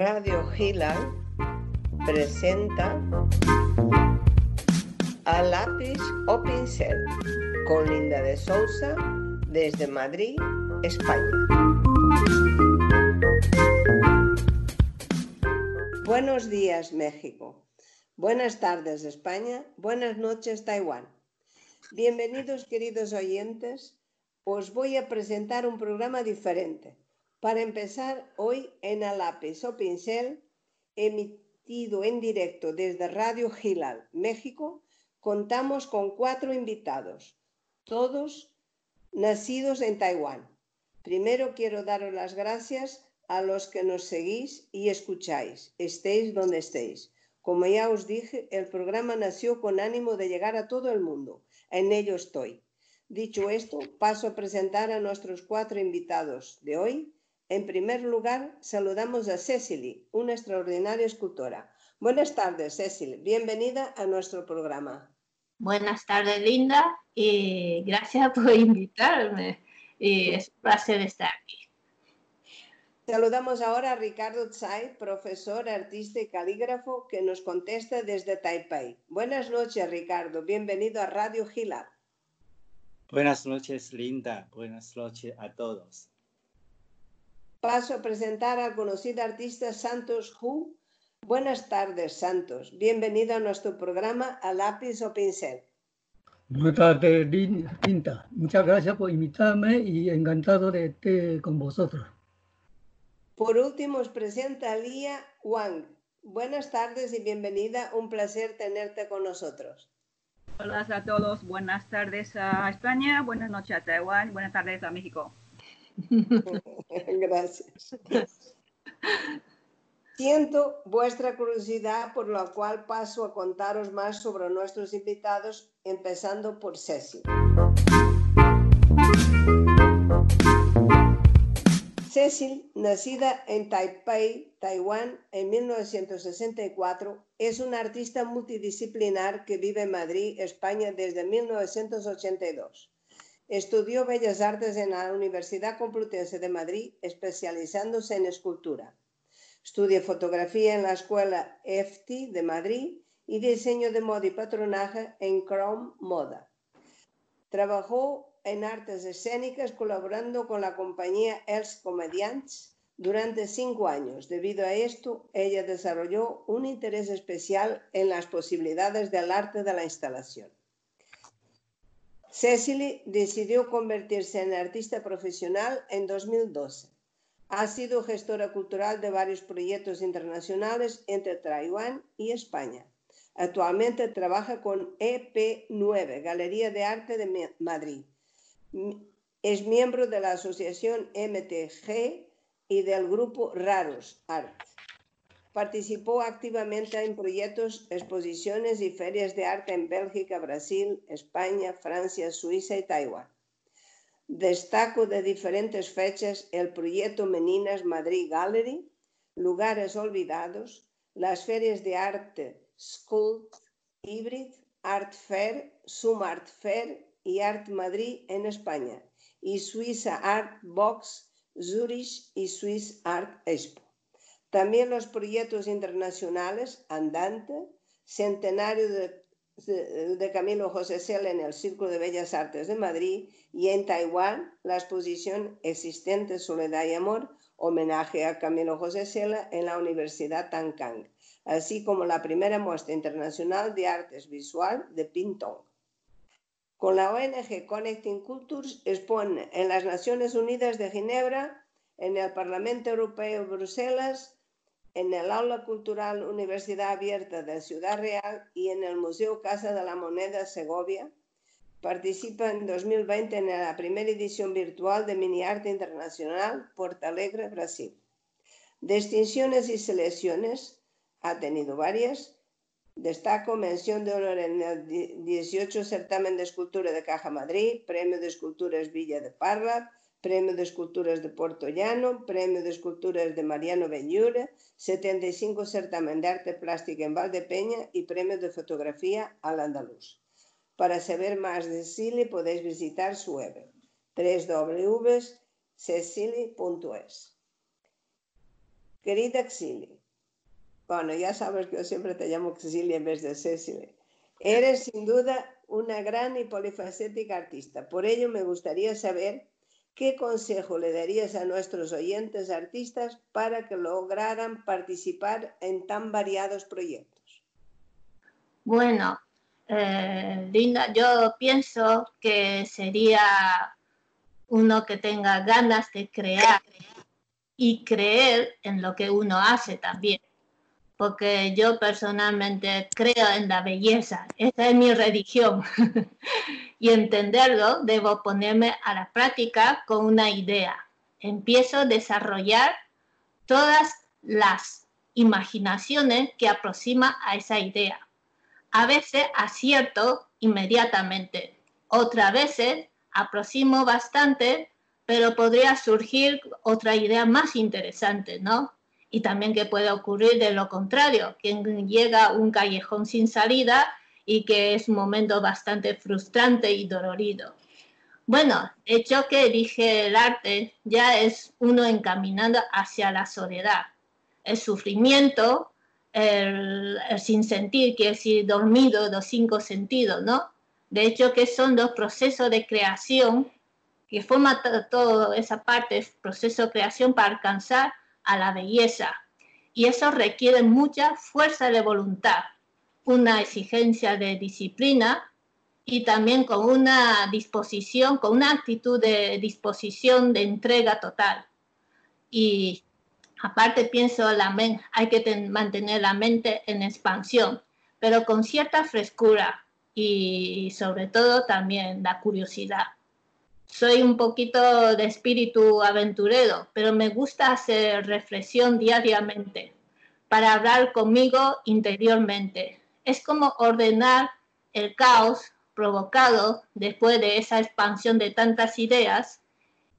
Radio Gila presenta a lápiz o pincel con Linda de Sousa desde Madrid, España. Buenos días, México. Buenas tardes, España. Buenas noches, Taiwán. Bienvenidos, queridos oyentes. Os voy a presentar un programa diferente para empezar, hoy en a lápiz o pincel, emitido en directo desde Radio Gilal, México, contamos con cuatro invitados, todos nacidos en Taiwán. Primero quiero daros las gracias a los que nos seguís y escucháis, estéis donde estéis. Como ya os dije, el programa nació con ánimo de llegar a todo el mundo. En ello estoy. Dicho esto, paso a presentar a nuestros cuatro invitados de hoy en primer lugar, saludamos a Cecily, una extraordinaria escultora. Buenas tardes, Cecily. Bienvenida a nuestro programa. Buenas tardes, Linda, y gracias por invitarme. Y es un placer estar aquí. Saludamos ahora a Ricardo Tsai, profesor, artista y calígrafo, que nos contesta desde Taipei. Buenas noches, Ricardo. Bienvenido a Radio Gila. Buenas noches, Linda. Buenas noches a todos paso a presentar al conocido artista Santos Hu. Buenas tardes, Santos. Bienvenido a nuestro programa A Lápiz o Pincel. Buenas tardes, Linda. Muchas gracias por invitarme y encantado de estar con vosotros. Por último, os presenta Lía Wang. Buenas tardes y bienvenida. Un placer tenerte con nosotros. Hola a todos. Buenas tardes a España. Buenas noches a Taiwán. Buenas tardes a México. Gracias. Siento vuestra curiosidad, por lo cual paso a contaros más sobre nuestros invitados, empezando por Cecil. Cecil, nacida en Taipei, Taiwán, en 1964, es una artista multidisciplinar que vive en Madrid, España, desde 1982. Estudió Bellas Artes en la Universidad Complutense de Madrid, especializándose en escultura. Estudió fotografía en la Escuela EFTI de Madrid y diseño de moda y patronaje en Chrome Moda. Trabajó en artes escénicas colaborando con la compañía Els Comediants durante cinco años. Debido a esto, ella desarrolló un interés especial en las posibilidades del arte de la instalación. Cecily decidió convertirse en artista profesional en 2012. Ha sido gestora cultural de varios proyectos internacionales entre Taiwán y España. Actualmente trabaja con EP9, Galería de Arte de Madrid. Es miembro de la asociación MTG y del grupo Raros Art. Participó activamente en proyectos, exposiciones y ferias de arte en Bélgica, Brasil, España, Francia, Suiza y Taiwán. Destaco de diferentes fechas el proyecto Meninas Madrid Gallery, Lugares Olvidados, las ferias de arte Sculpt, Hybrid, Art Fair, Sum Art Fair y Art Madrid en España, y Suiza Art Box, Zurich y Swiss Art Expo. También los proyectos internacionales Andante, Centenario de, Camilo José Cela en el Círculo de Bellas Artes de Madrid y en Taiwán la exposición Existente Soledad y Amor, homenaje a Camilo José Cela en la Universidad Tankang, así como la primera muestra internacional de artes visual de Pintong. Con la ONG Connecting Cultures expone en las Naciones Unidas de Ginebra, en el Parlamento Europeo de Bruselas, en el Aula Cultural Universidad Abierta de Ciudad Real y en el Museo Casa de la Moneda Segovia. Participa en 2020 en la primera edición virtual de Mini Arte Internacional Porto Alegre, Brasil. Distinciones y selecciones, ha tenido varias. Destaco mención de honor en el 18 Certamen de Escultura de Caja Madrid, Premio de Esculturas Villa de Parla, Premio de Esculturas de Puerto Llano, Premio de Esculturas de Mariano Beñura, 75 Certamen de Arte Plástica en Valdepeña y Premio de Fotografía al Andaluz. Para saber más de Cecily podéis visitar su web www.cecily.es. Querida Xili, bueno, ya sabes que yo siempre te llamo Xili en vez de Cecily. Eres sin duda una gran y polifacética artista. Por ello me gustaría saber qué consejo le darías a nuestros oyentes artistas para que lograran participar en tan variados proyectos. Bueno, eh, Linda, yo pienso que sería uno que tenga ganas de crear y creer en lo que uno hace también. Porque yo personalmente creo en la belleza, esa es mi religión. y entenderlo, debo ponerme a la práctica con una idea. Empiezo a desarrollar todas las imaginaciones que aproxima a esa idea. A veces acierto inmediatamente, otras veces aproximo bastante, pero podría surgir otra idea más interesante, ¿no? Y también que puede ocurrir de lo contrario, que llega a un callejón sin salida y que es un momento bastante frustrante y dolorido. Bueno, hecho que dije el arte ya es uno encaminando hacia la soledad, el sufrimiento, el, el sentir, que es dormido, los cinco sentidos, ¿no? De hecho, que son dos procesos de creación que forman toda esa parte, proceso de creación para alcanzar a la belleza. Y eso requiere mucha fuerza de voluntad, una exigencia de disciplina y también con una disposición, con una actitud de disposición de entrega total. Y aparte pienso, la hay que mantener la mente en expansión, pero con cierta frescura, y sobre todo también la curiosidad. Soy un poquito de espíritu aventurero, pero me gusta hacer reflexión diariamente para hablar conmigo interiormente. Es como ordenar el caos provocado después de esa expansión de tantas ideas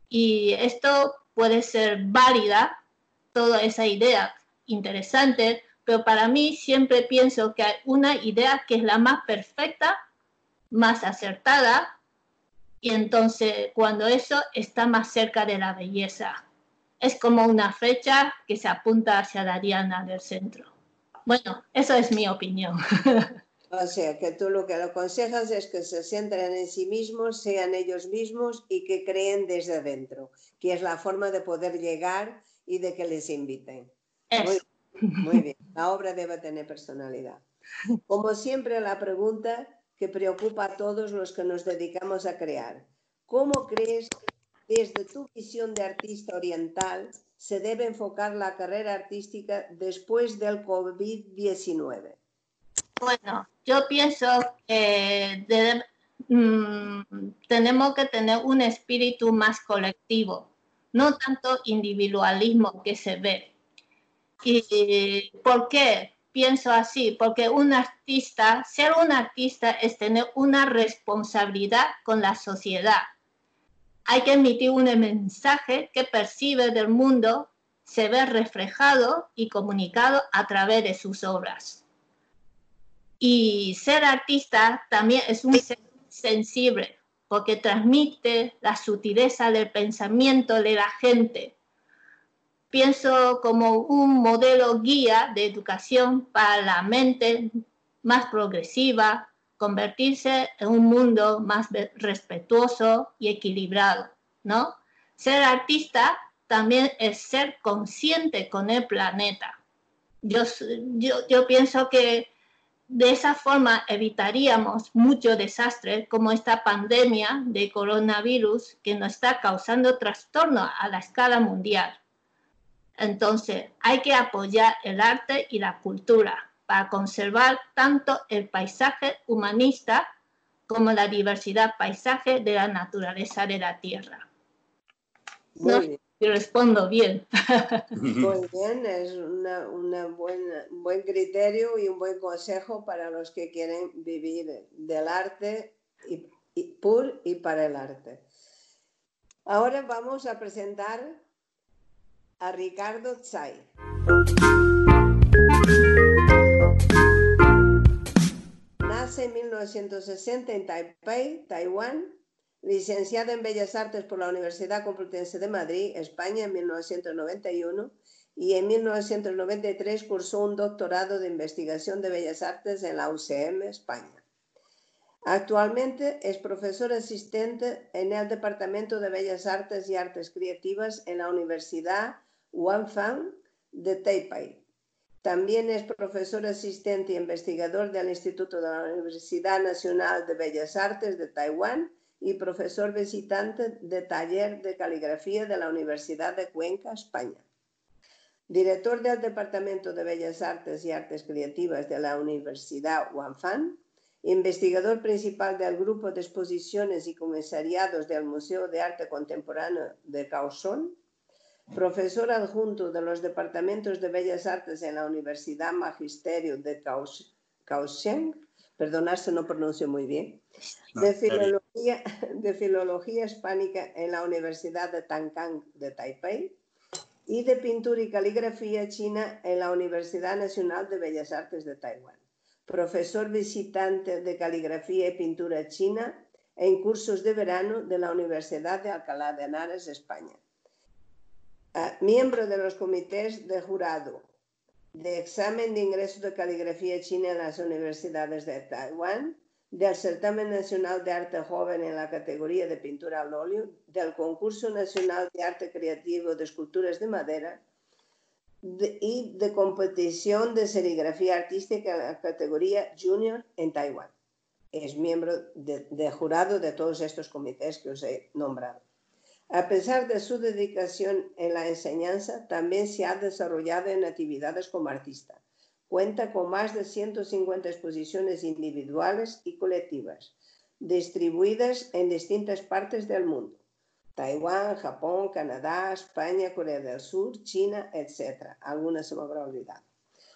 y esto puede ser válida, toda esa idea interesante, pero para mí siempre pienso que hay una idea que es la más perfecta, más acertada, y entonces cuando eso está más cerca de la belleza. Es como una flecha que se apunta hacia la diana del centro. Bueno, eso es mi opinión. O sea, que tú lo que le aconsejas es que se centren en sí mismos, sean ellos mismos y que creen desde dentro, que es la forma de poder llegar y de que les inviten. Muy bien, la obra debe tener personalidad. Como siempre, la pregunta que preocupa a todos los que nos dedicamos a crear. ¿Cómo crees, desde tu visión de artista oriental, se debe enfocar la carrera artística después del COVID-19? Bueno, yo pienso que mm, tenemos que tener un espíritu más colectivo, no tanto individualismo que se ve. ¿Y por qué pienso así? Porque un artista, ser un artista es tener una responsabilidad con la sociedad. Hay que emitir un mensaje que percibe del mundo, se ve reflejado y comunicado a través de sus obras. Y ser artista también es un sensible, porque transmite la sutileza del pensamiento de la gente pienso como un modelo guía de educación para la mente más progresiva, convertirse en un mundo más respetuoso y equilibrado, ¿no? Ser artista también es ser consciente con el planeta. Yo, yo, yo pienso que de esa forma evitaríamos mucho desastre como esta pandemia de coronavirus que nos está causando trastorno a la escala mundial. Entonces, hay que apoyar el arte y la cultura para conservar tanto el paisaje humanista como la diversidad paisaje de la naturaleza de la Tierra. Muy respondo bien. Muy bien, es una, un buen criterio y un buen consejo para los que quieren vivir del arte y, y, por y para el arte. Ahora vamos a presentar a Ricardo Tsai. Nace en 1960 en Taipei, Taiwán, licenciado en Bellas Artes por la Universidad Complutense de Madrid, España, en 1991, y en 1993 cursó un doctorado de investigación de bellas artes en la UCM, España. Actualmente es profesor asistente en el Departamento de Bellas Artes y Artes Creativas en la Universidad Wanfang de Taipei. También es profesor asistente e investigador del Instituto de la Universidad Nacional de Bellas Artes de Taiwán y profesor visitante de taller de caligrafía de la Universidad de Cuenca, España. Director del Departamento de Bellas Artes y Artes Creativas de la Universidad Wanfang, investigador principal del Grupo de Exposiciones y Comisariados del Museo de Arte Contemporáneo de Kaohsiung, profesor adjunto de los Departamentos de Bellas Artes en la Universidad Magisterio de Kaohsiung, perdonad si no pronuncio muy bien, de, filología, de Filología Hispánica en la Universidad de Tankang de Taipei y de Pintura y Caligrafía China en la Universidad Nacional de Bellas Artes de Taiwán. Profesor visitante de Caligrafía y Pintura China en cursos de verano de la Universidad de Alcalá de Henares, España. Miembro de los comités de jurado de examen de ingreso de caligrafía china en las universidades de Taiwán, del certamen nacional de arte joven en la categoría de pintura al óleo, del concurso nacional de arte creativo de esculturas de madera y de competición de serigrafía artística en la categoría junior en Taiwán. Es miembro de jurado de todos estos comités que os he nombrado. A pesar de su dedicación en la enseñanza, también se ha desarrollado en actividades como artista. Cuenta con más de 150 exposiciones individuales y colectivas, distribuidas en distintas partes del mundo. Taiwán, Japón, Canadá, España, Corea del Sur, China, etc. Algunas se me habrá olvidado.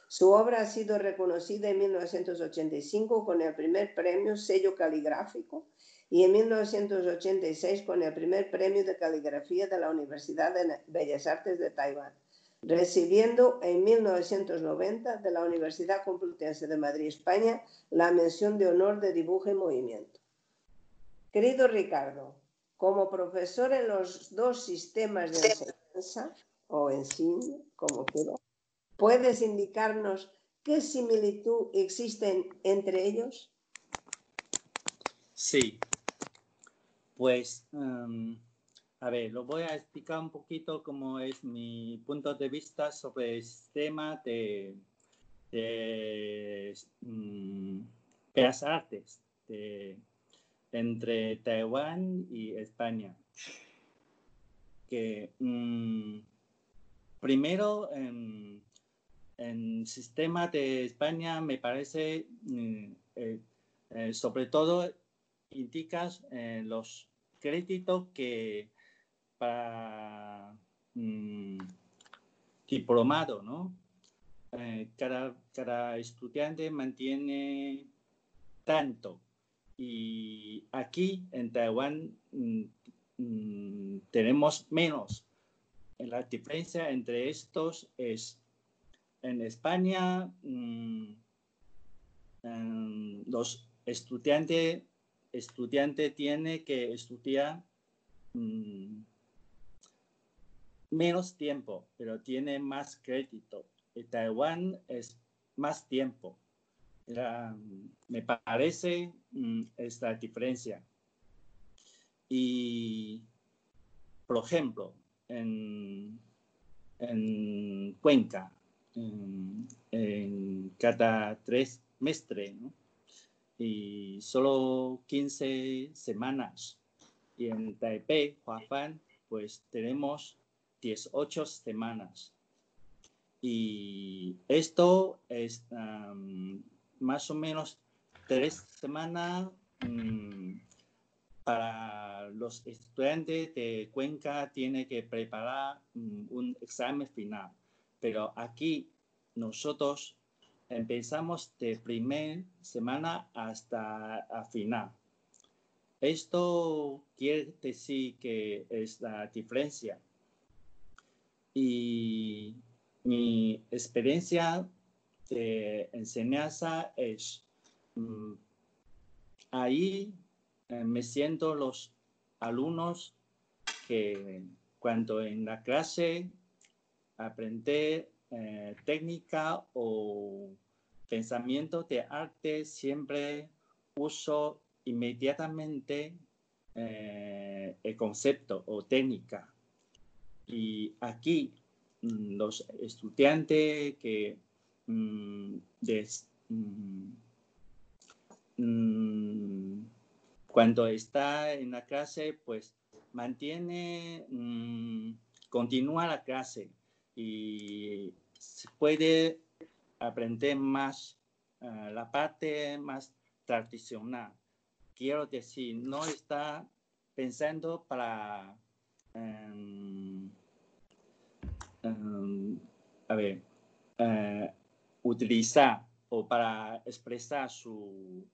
Su obra ha sido reconocida en 1985 con el primer premio sello caligráfico y en 1986 con el primer premio de caligrafía de la Universidad de Bellas Artes de Taiwán, recibiendo en 1990 de la Universidad Complutense de Madrid, España, la mención de honor de dibujo y movimiento. Querido Ricardo, como profesor en los dos sistemas de enseñanza o enseño, como quieras, ¿puedes indicarnos qué similitud existen entre ellos? Sí, pues, em, a ver, lo voy a explicar un poquito cómo es mi punto de vista sobre el tema de, mm, artes entre Taiwán y España. Que mm, primero, en, el sistema de España me parece, mm, eh, eh, sobre todo, indicas eh, los créditos que para mm, diplomado, ¿no? Eh, cada, cada estudiante mantiene tanto. Y aquí en Taiwán mm, mm, tenemos menos. La diferencia entre estos es en España los estudiantes estudiante tiene que estudiar mm, menos tiempo, pero tiene más crédito. En Taiwán es más tiempo. me parece mm, esta diferencia. Y, por ejemplo, en, Cuenca, en, cada tres meses, ¿no? Y solo 15 semanas. Y en Taipei, Huafan, pues tenemos 18 semanas. Y esto es más o menos tres semanas mm, para los estudiantes de Cuenca tiene que preparar mm, un examen final. Pero aquí nosotros empezamos de primera semana hasta a final. Esto quiere decir que es la diferencia. Y mi experiencia de enseñanza es mm, ahí eh, me siento los alumnos que cuando en la clase aprender eh, técnica o pensamiento de arte, siempre uso inmediatamente eh, el concepto o técnica. Y aquí mm, los estudiantes que mm, mm, cuando está en la clase, pues mantiene, continúa la clase y se puede aprender más eh, la parte más tradicional. Quiero decir, no está pensando para, em, em, a ver, eh, utilizar o para expresar su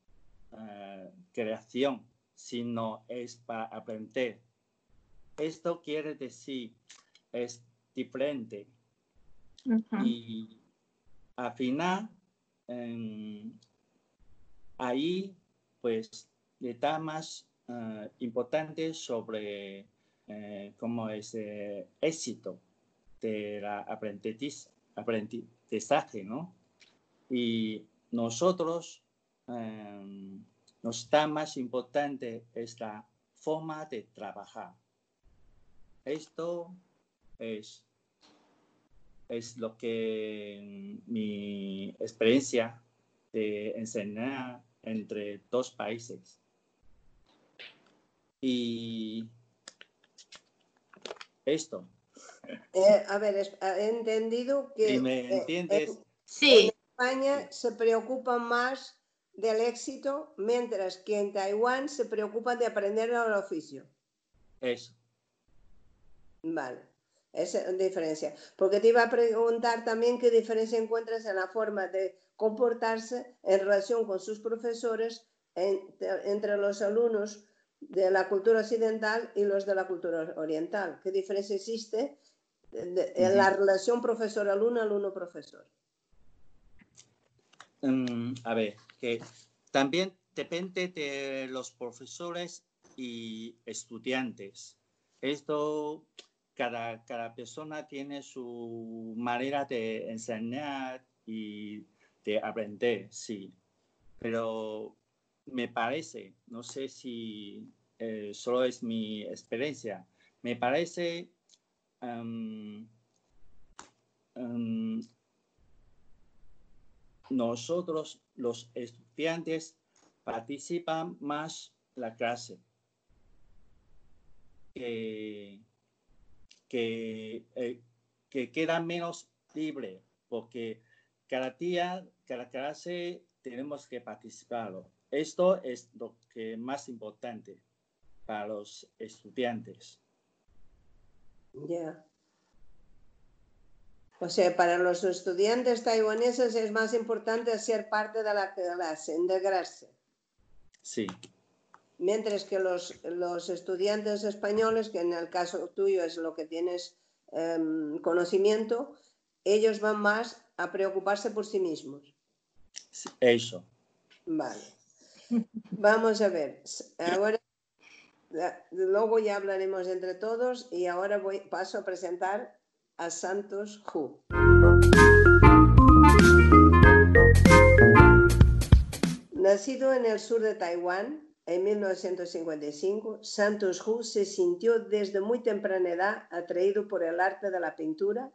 eh, creación, sino es para aprender. Esto quiere decir, es diferente. Y al final, ahí pues da más uh, importante sobre uh, cómo es el éxito del aprendizaje, aprendizaje, ¿no? Y nosotros um, nos da más importante esta forma de trabajar. Esto es es lo que mi experiencia de enseñar entre dos países. Y esto. Eh, a ver, he entendido que me eh, entiendes? Sí. en España se preocupan más del éxito, mientras que en Taiwán se preocupan de aprender el oficio. Eso. Vale. Esa diferencia. Porque te iba a preguntar también qué diferencia encuentras en la forma de comportarse en relación con sus profesores entre los alumnos de la cultura occidental y los de la cultura oriental. ¿Qué diferencia existe en la relación profesor-alumno, alumno-profesor? Mm, a ver, que también depende de los profesores y estudiantes. Esto cada, cada persona tiene su manera de enseñar y de aprender, sí. Pero me parece, no sé si eh, solo es mi experiencia, me parece um, um, nosotros los estudiantes participan más la clase que que, eh, que queda menos libre, porque cada día, cada clase tenemos que participar. Esto es lo que más importante para los estudiantes. Ya. O sea, para los estudiantes taiwaneses es más importante ser parte de la clase, integrarse. Sí mientras que los, estudiantes españoles, que en el caso tuyo es lo que tienes em, conocimiento, ellos van más a preocuparse por sí mismos. Eso. Vale. Vamos a ver. Ahora, luego ya hablaremos entre todos y ahora voy, paso a presentar a Santos Hu. Nacido en el sur de Taiwán, en 1955, Santos Hu se sintió desde muy temprana edad atraído por el arte de la pintura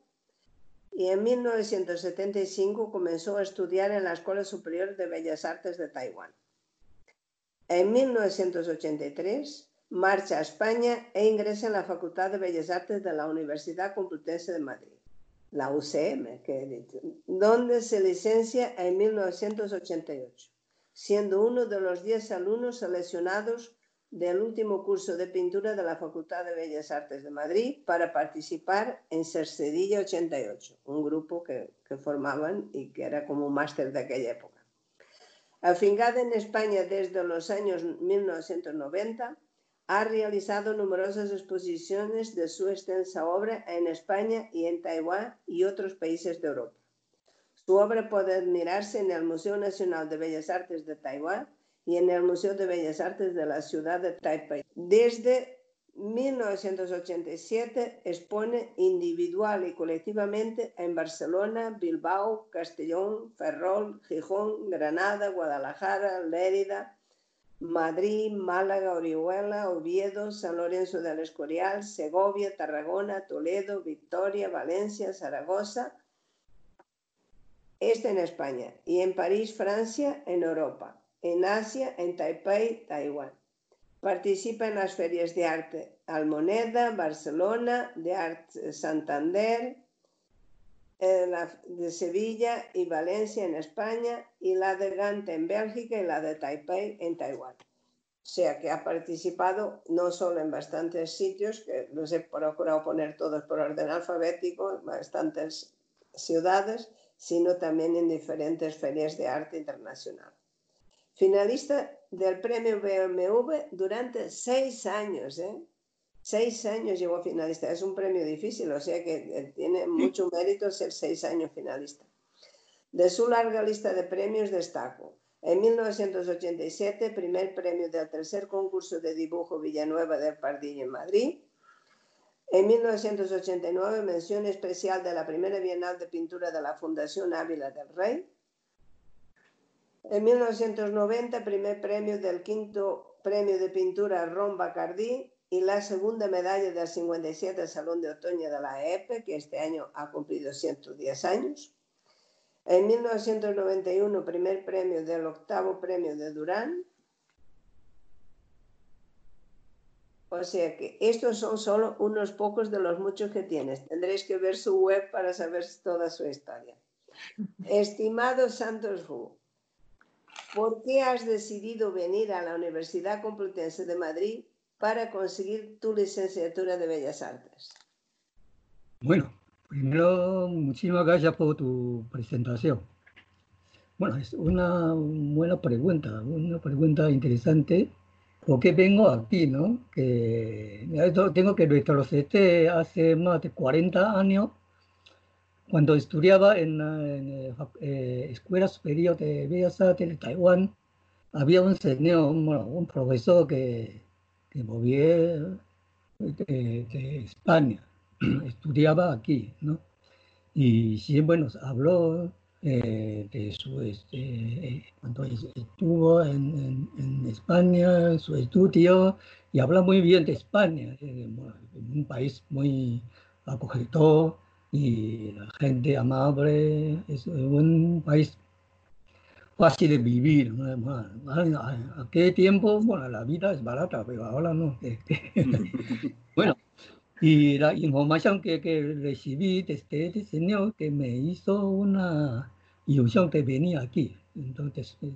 y en 1975 comenzó a estudiar en la Escuela Superior de Bellas Artes de Taiwán. En 1983 marcha a España e ingresa en la Facultad de Bellas Artes de la Universidad Complutense de Madrid, la UCM, donde se licencia en 1988 siendo uno de los diez alumnos seleccionados del último curso de pintura de la Facultad de Bellas Artes de Madrid para participar en Cercedilla 88, un grupo que, formaban y que era como un máster de aquella época. Afincada en España desde los años 1990, ha realizado numerosas exposiciones de su extensa obra en España y en Taiwán y otros países de Europa. Su obra puede admirarse en el Museo Nacional de Bellas Artes de Taiwán y en el Museo de Bellas Artes de la ciudad de Taipei. Desde 1987 expone individual y colectivamente en Barcelona, Bilbao, Castellón, Ferrol, Gijón, Granada, Guadalajara, Lérida, Madrid, Málaga, Orihuela, Oviedo, San Lorenzo del Escorial, Segovia, Tarragona, Toledo, Victoria, Valencia, Zaragoza, este en España, y en París, Francia, en Europa, en Asia, en Taipei, Taiwán. Participa en las ferias de arte Almoneda, Barcelona, de Arte Santander, de Sevilla y Valencia en España y la de Gante en Bélgica y la de Taipei en Taiwán. O sea que ha participado no solo en bastantes sitios, que los he procurado poner todos por orden alfabético, bastantes ciudades, sino también en diferentes ferias de arte internacional. Finalista del premio BMW durante seis años, ¿eh? Seis años llegó finalista. Es un premio difícil, o sea que eh, tiene mucho mérito ser seis años finalista. De su larga lista de premios destaco. En 1987, primer premio del tercer concurso de dibujo Villanueva del Pardillo en Madrid. En 1989, mención especial de la primera Bienal de Pintura de la Fundación Ávila del Rey. En 1990, primer premio del quinto premio de pintura Ron Bacardí y la segunda medalla del 57 Salón de Otoño de la EPE, que este año ha cumplido 110 años. En 1991, primer premio del octavo premio de Durán. O sea que estos son solo unos pocos de los muchos que tienes. Tendréis que ver su web para saber toda su historia. Estimado Santos Hu, ¿por qué has decidido venir a la Universidad Complutense de Madrid para conseguir tu licenciatura de Bellas Artes? Bueno, primero, muchísimas gracias por tu presentación. Bueno, es una buena pregunta, una pregunta interesante. ¿Por qué vengo aquí, no? Que tengo que retroceder hace más de 40 años, cuando estudiaba en la eh, Escuela Superior de Bellas Artes de Taiwán, había un señor, un profesor que que volvió de, España, estudiaba aquí, ¿no? Y siempre nos habló eh, de su, este, eh, cuando estuvo en, en, España, su estudio, y habla muy bien de España, eh, un país muy acogedor y la gente amable, es un país fácil de vivir. ¿A qué tiempo? Bueno, la vida es barata, pero ahora no. bueno, y la información que, que recibí de este, este, señor que me hizo una ilusión que venía aquí. Entonces, eh,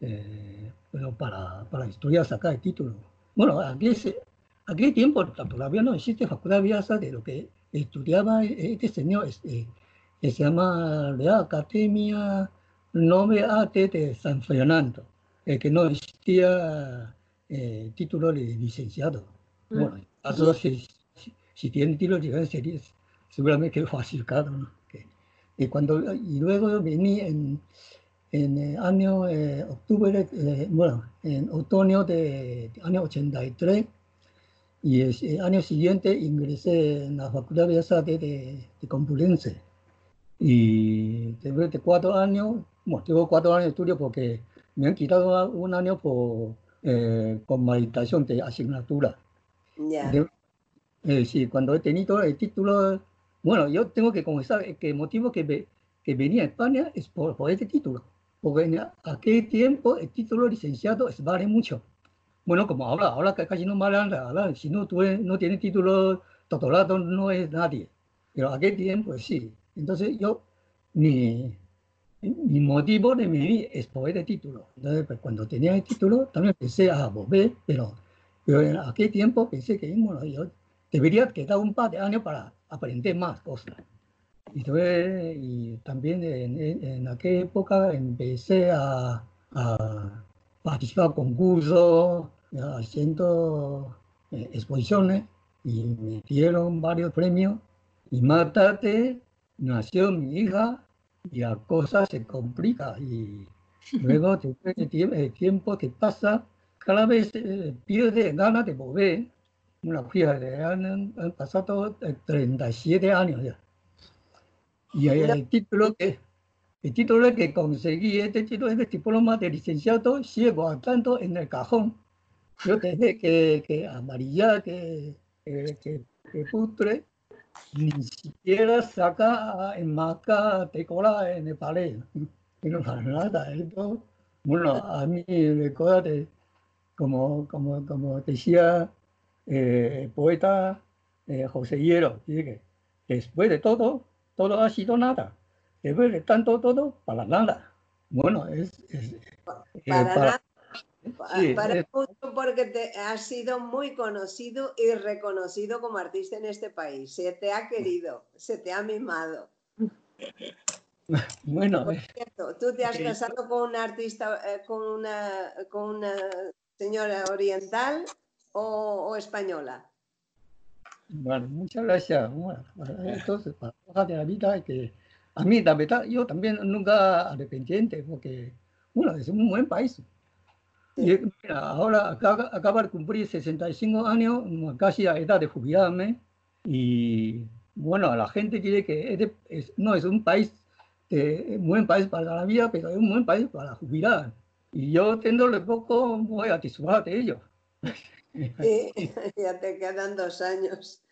eh bueno, para, para estudiar, sacar el título. Bueno, aquí aquel tiempo todavía no existe facultad de de lo que estudiaba este señor, este, que se llama Real Academia no me ate de San Fernando, eh, que no existía eh, título de licenciado. Mm. Bueno, si, si, tiene título de licenciado sería seguramente falsificado. ¿no? Y, cuando, y luego vení en, en el año eh, octubre, eh, bueno, en otoño de, año 83, y el, año siguiente ingresé en la Facultad de Bellas Artes de, de Complutense. Y después de cuatro años bueno, tengo cuatro años de estudio porque me han quitado un año por eh, convalidación de asignatura. Ya. Eh, sí, cuando he tenido el título, bueno, yo tengo que confesar que el motivo que, que venía a España es por, por este título, porque en aquel tiempo el título licenciado es, vale mucho. Bueno, como ahora, ahora casi no vale nada, si no, tú no tienes título doctorado no es nadie, pero aquel tiempo sí. Entonces yo, mi, mi motivo de vivir es por este título. Entonces, pues, cuando tenía el título, también pensé a volver, pero, pero en aquel tiempo pensé que bueno, yo debería quedar un par de años para aprender más cosas. Y, y también en, en, aquella época empecé a, a participar en concursos, haciendo eh, exposiciones y me dieron varios premios. Y más tarde nació mi hija y la cosa se complica y luego el tiempo que pasa, cada vez eh, pierde ganas de volver Bueno, fíjate, han, han pasado 37 años ya. Y el título que el título que conseguí, este título es el diploma de licenciado, sigue guardando en el cajón. Yo dejé que, que amarilla, que, que, que, que putre, ni siquiera saca en marca cola en el pared. No para nada. Esto, bueno, a mí me de, como, como, como decía eh, el poeta eh, José Hierro, que después de todo, todo ha sido nada. Después de tanto todo, para nada. Bueno, es... es eh, para, nada. Sí, para porque te, has sido muy conocido y reconocido como artista en este país. Se te ha querido, se te ha mimado. Bueno, Por cierto, tú te has casado con una artista, eh, con, una, con una señora oriental o, o española. Bueno, muchas gracias. Bueno, entonces, para de la vida, que a mí, la verdad, yo también nunca arrepentiente, porque, bueno, es un buen país. Y mira, ahora acaba, acaba, de cumplir 65 años, casi a edad de jubilarme, y bueno, la gente quiere que es, es, no es un país, es un buen país para la vida, pero es un buen país para jubilar. Y yo teniéndole poco, voy a disfrutar de ello. Sí, ya te quedan dos años.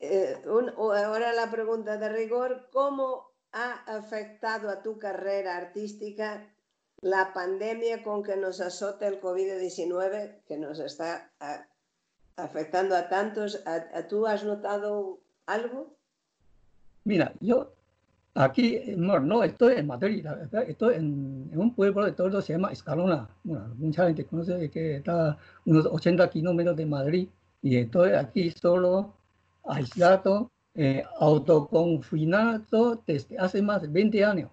Eh, un, ahora la pregunta de rigor, ¿cómo ha afectado a tu carrera artística la pandemia con que nos azota el COVID-19, que nos está afectando a tantos? ¿A, a, ¿Tú has notado algo? Mira, yo aquí no, no estoy en Madrid, estoy en, en, un pueblo de todo se llama Escalona. Bueno, mucha gente conoce que está unos 80 kilómetros de Madrid y estoy aquí solo, aislado, eh, autoconfinado desde hace más de 20 años.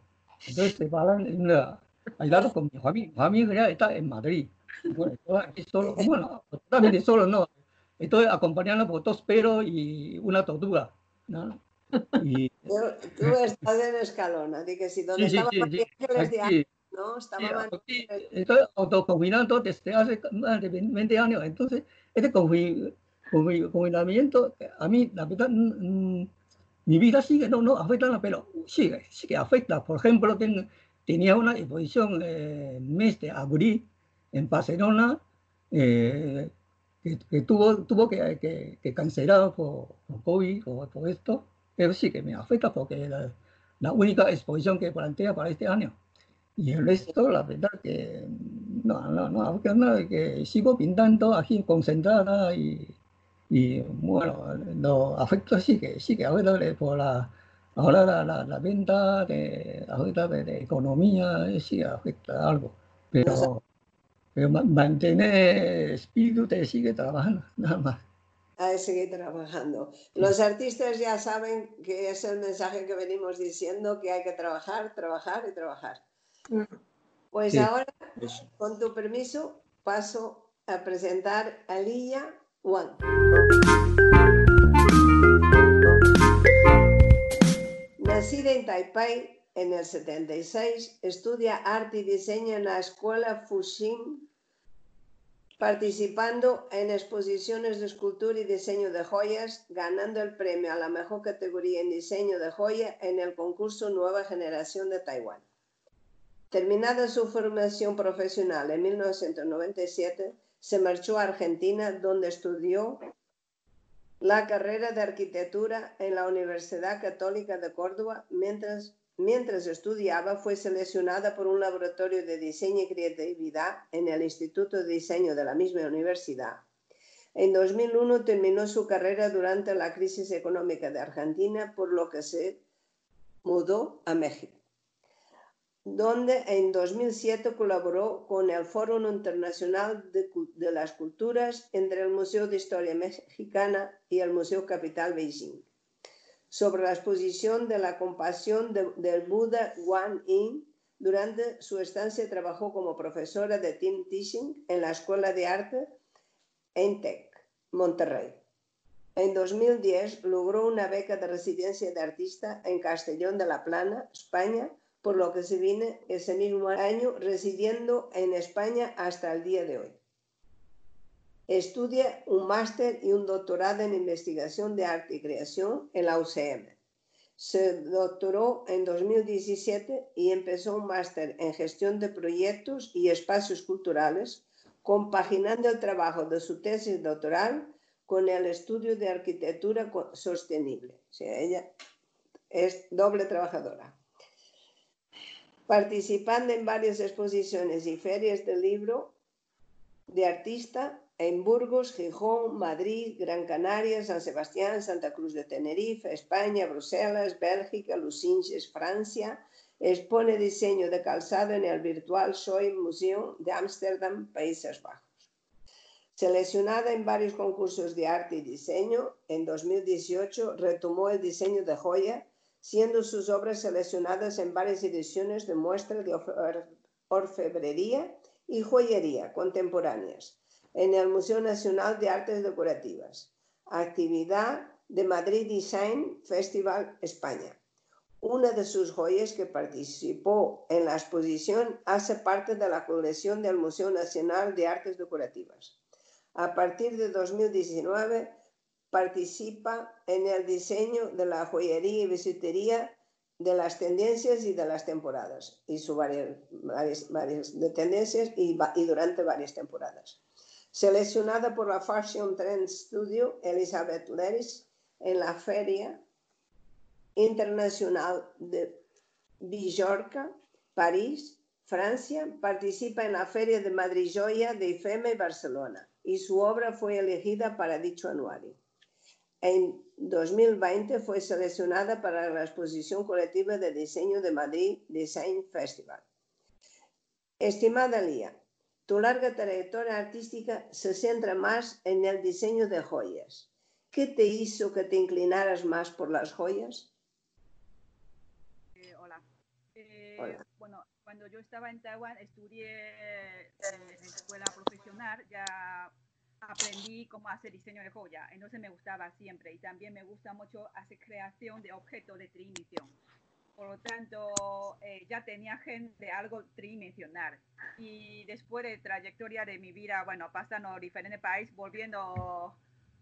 Entonces, se paran en la, aislado con mi familia. Mi familia está en Madrid. Bueno, estoy aquí solo, bueno, totalmente solo no. Estoy acompañando por dos perros y una tortuga. ¿no? Y... Tú, tú, estás en Escalona, así que si donde sí, estaba sí, sí, Ángeles de Ángeles, ¿no? Estaba aquí, estoy autoconfinando desde hace más de 20 años. Entonces, este confinamiento, a mí, la verdad, mmm, mi vida sigue, no, no afecta, pero sigue, sigue afecta. Por ejemplo, ten, tenía una exposición eh, mes de abril en Barcelona eh, que, que, tuvo, tuvo que, que, que cancelar por, por COVID o por esto, pero sí que me afecta porque la, la única exposición que plantea para este año. Y el resto, la verdad que no, no, no, no que sigo pintando aquí concentrada y, y bueno, los afectos sí que, sí que afecta por la, ahora la, la, la venta de, afecta de, de, economía, sí afecta algo, pero, pero mantener espíritu te sigue trabajando, nada más. A seguir trabajando. Los artistas ya saben que es el mensaje que venimos diciendo, que hay que trabajar, trabajar y trabajar. Pues sí. ahora, con tu permiso, paso a presentar a Lilla Wang. Nacida en Taipei en el 76, estudia arte y diseño en la escuela Fuxing, participando en exposiciones de escultura y diseño de joyas, ganando el premio a la mejor categoría en diseño de joya en el concurso Nueva Generación de Taiwán. Terminada su formación profesional en 1997, se marchó a Argentina, donde estudió la carrera de arquitectura en la Universidad Católica de Córdoba. Mientras, mientras estudiaba, fue seleccionada por un laboratorio de diseño y creatividad en el Instituto de Diseño de la misma universidad. En 2001 terminó su carrera durante la crisis económica de Argentina, por lo que se mudó a México donde en 2007 colaboró con el Foro Internacional de, de, las Culturas entre el Museo de Historia Mexicana y el Museo Capital Beijing, sobre la exposición de la compasión de, del Buda Guan Yin. Durante su estancia trabajó como profesora de Team Teaching en la Escuela de Arte en TEC, Monterrey. En 2010 logró una beca de residencia de artista en Castellón de la Plana, España, por lo que se viene ese mismo año residiendo en España hasta el día de hoy. Estudia un máster y un doctorado en investigación de arte y creación en la UCM. Se doctoró en 2017 y empezó un máster en gestión de proyectos y espacios culturales, compaginando el trabajo de su tesis doctoral con el estudio de arquitectura sostenible. O sea, ella es doble trabajadora. Participando en varias exposiciones y ferias del libro de artista, en Burgos, Gijón, Madrid, Gran Canaria, San Sebastián, Santa Cruz de Tenerife, España, Bruselas, Bélgica, Lucinches, Francia. Expone diseño de calzado en el virtual Soy Museum de Ámsterdam, Países Bajos. Seleccionada en varios concursos de arte y diseño, en 2018 retomó el diseño de joya, siendo sus obras seleccionadas en varias ediciones de muestra de orfebrería y joyería contemporáneas en el Museo Nacional de Artes Decorativas. Actividad de Madrid Design Festival España. Una de sus joyas que participó en la exposición hace parte de la colección del Museo Nacional de Artes Decorativas. A partir de 2019 participa en el diseño de la joyería y bisutería de las tendencias y de las temporadas, y su varias, varias, de tendencias y durante varias temporadas seleccionada por la Fashion Trend Studio Elizabeth Leris en la Feria Internacional de Villorca, París, Francia, participa en la Feria de Madrid Joya de IFEMA y Barcelona y su obra fue elegida para dicho anuario. En 2020 fue seleccionada para la exposición colectiva de diseño de Madrid Design Festival. Estimada Lía, tu larga trayectoria artística se centra más en el diseño de joyas. ¿Qué te hizo que te inclinaras más por las joyas? Eh, eh, hola. Bueno, cuando yo estaba en Taiwán estudié en escuela profesional, ya aprendí cómo hacer diseño de joya, entonces me gustaba siempre y también me gusta mucho hacer creación de objetos de tridimensión. Por lo tanto, eh, ya tenía gente algo tridimensional. Y después de trayectoria de mi vida, bueno, pasando diferentes países, volviendo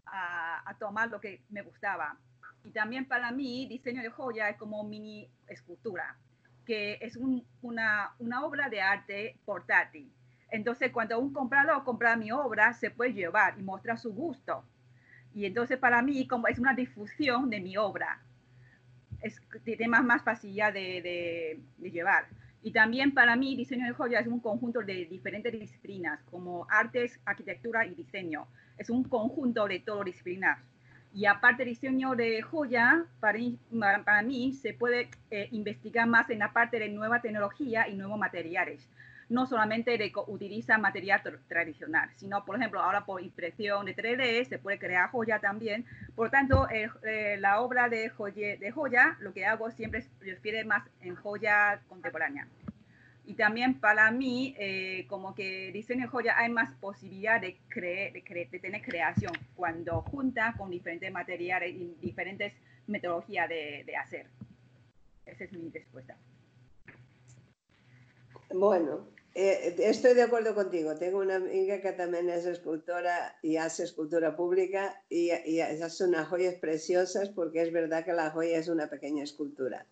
a, tomar lo que me gustaba. Y también para mí, diseño de joya es como mini escultura, que es una, una obra de arte portátil. Entonces, cuando un comprador compra mi obra, se puede llevar y mostrar su gusto. Y entonces, para mí, como es una difusión de mi obra es, tiene más, facilidad de, llevar. Y también para mí diseño de joya es un conjunto de diferentes disciplinas, como artes, arquitectura y diseño. Es un conjunto de todas disciplinas. Y aparte diseño de joya, para, para mí se puede eh, investigar más en la parte de nueva tecnología y nuevos materiales no solamente de utiliza material tradicional, sino, por ejemplo, ahora por impresión de 3D se puede crear joya también. Por tanto, eh, la obra de joya, de joya, lo que hago siempre refiere más en joya contemporánea. Y también para mí, eh, como que diseño joya hay más posibilidad de, de, de, tener creación cuando junta con diferentes materiales y diferentes metodologías de, de hacer. Esa es mi respuesta. Bueno, eh, estoy de acuerdo contigo. Tengo una amiga que también es escultora y hace escultura pública y, y hace unas joyas preciosas porque es verdad que la joya es una pequeña escultura.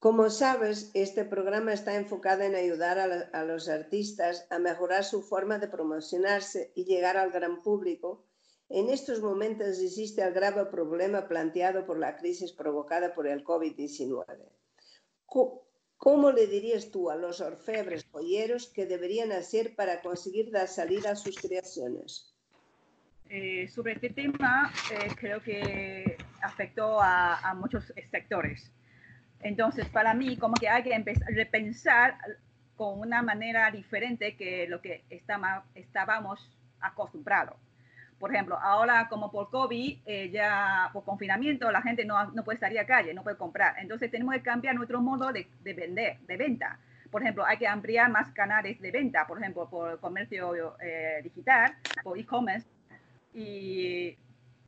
Como sabes, este programa está enfocado en ayudar a, los artistas a mejorar su forma de promocionarse y llegar al gran público. En estos momentos existe el grave problema planteado por la crisis provocada por el COVID-19. ¿Cómo le dirías tú a los orfebres joyeros que deberían hacer para conseguir dar salida a sus creaciones? Eh, sobre este tema, eh, creo que afectó a, muchos sectores. Entonces, para mí, como que hay que empezar a repensar con una manera diferente que lo que estábamos acostumbrados. Por ejemplo, ahora como por COVID, eh, ya por confinamiento, la gente no, no puede salir a calle, no puede comprar. Entonces tenemos que cambiar nuestro modo de, de vender, de venta. Por ejemplo, hay que ampliar más canales de venta, por ejemplo, por comercio eh, digital, por e-commerce. Y,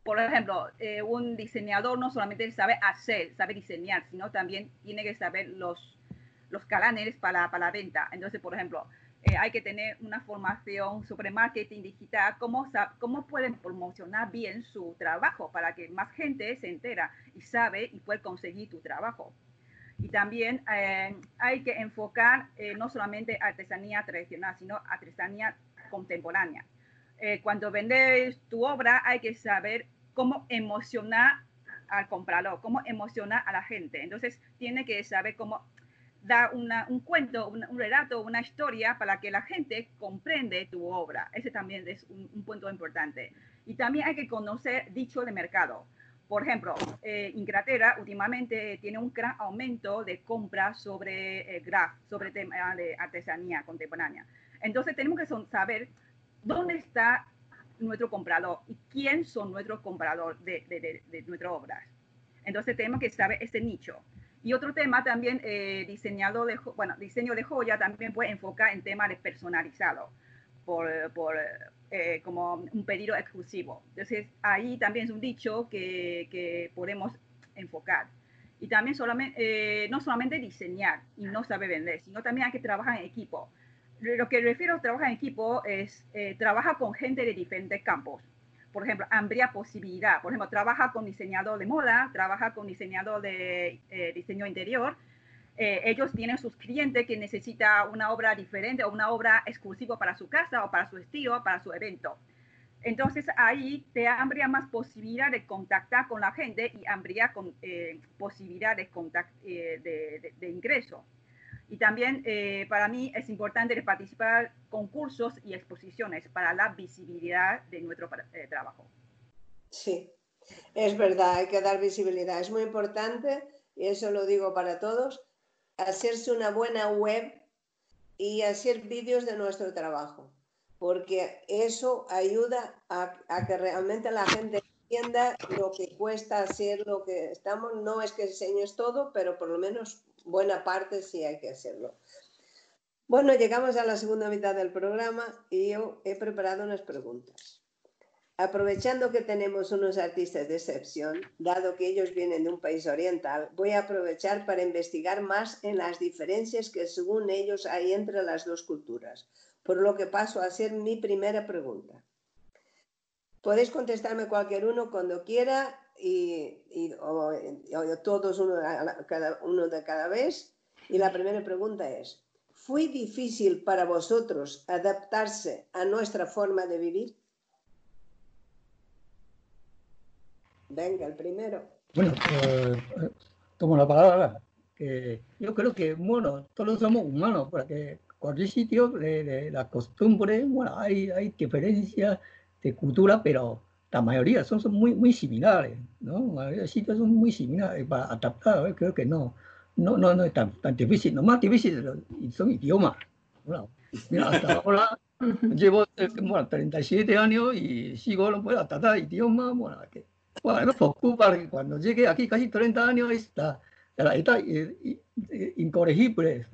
por ejemplo, eh, un diseñador no solamente sabe hacer, sabe diseñar, sino también tiene que saber los, los canales para, para la venta. Entonces, por ejemplo, eh, hay que tener una formación sobre marketing digital, cómo, cómo pueden promocionar bien su trabajo para que más gente se entera y sabe y puede conseguir tu trabajo. Y también eh, hay que enfocar eh, no solamente artesanía tradicional, sino artesanía contemporánea. cuando vendes tu obra hay que saber cómo emocionar al comprador, cómo emocionar a la gente. Entonces, tiene que saber cómo da un cuento, un, relato, una historia para que la gente comprende tu obra. Ese también es un, punto importante. Y también hay que conocer dicho de mercado. Por ejemplo, eh, Inglaterra últimamente tiene un gran aumento de compras sobre eh, sobre tema de artesanía contemporánea. Entonces tenemos que saber dónde está nuestro comprador y quién son nuestros compradores de, de, de nuestras obras. Entonces tenemos que saber ese nicho. Y otro tema también, eh, diseñado de, bueno, diseño de joya también puede enfocar en temas de personalizado, por, por eh, como un pedido exclusivo. Entonces, ahí también es un dicho que, que podemos enfocar. Y también solamente, eh, no solamente diseñar y no saber vender, sino también hay que trabajar en equipo. Lo que refiero a trabajar en equipo es trabajar con gente de diferentes campos por ejemplo, amplia posibilidad. Por ejemplo, trabaja con diseñador de moda, trabaja con diseñador de eh, diseño interior. Eh, ellos tienen sus clientes que necesita una obra diferente o una obra exclusiva para su casa o para su estilo, para su evento. Entonces ahí te amplía más posibilidad de contactar con la gente y amplía con, eh, posibilidad de, de, de ingreso. Y también eh, para mí es importante participar en concursos y exposiciones para la visibilidad de nuestro eh, trabajo. Sí, es verdad, hay que dar visibilidad. Es muy importante, y eso lo digo para todos, hacerse una buena web y hacer vídeos de nuestro trabajo, porque eso ayuda a, a que realmente la gente entienda lo que cuesta hacer lo que estamos. No es que enseñes todo, pero por lo menos buena parte sí hay que hacerlo. Bueno, llegamos a la segunda mitad del programa y yo he preparado unas preguntas. Aprovechando que tenemos unos artistas de excepción, dado que ellos vienen de un país oriental, voy a aprovechar para investigar más en las diferencias que según ellos hay entre las dos culturas, por lo que paso a hacer mi primera pregunta. Podéis contestarme cualquier uno cuando quiera y, todos uno, cada, uno de cada vez. Y la primera pregunta es, ¿fue difícil para vosotros adaptarse a nuestra forma de vivir? Venga, el primero. Bueno, eh, tomo la palabra. Yo creo que, bueno, todos somos humanos, porque cualquier sitio de, de la costumbre, bueno, hay, hay diferencias de cultura, pero la mayoría son, son muy, muy similares, ¿no? La mayoría de sitios son muy similares para adaptar, ¿eh? creo que no, no, no, no es tan, tan difícil, lo más difícil son idiomas. Bueno, mira, hasta ahora llevo bueno, 37 años y sigo no puedo adaptar idioma, bueno, que, bueno, no me preocupa que cuando llegue aquí casi 30 años está, está incorregible.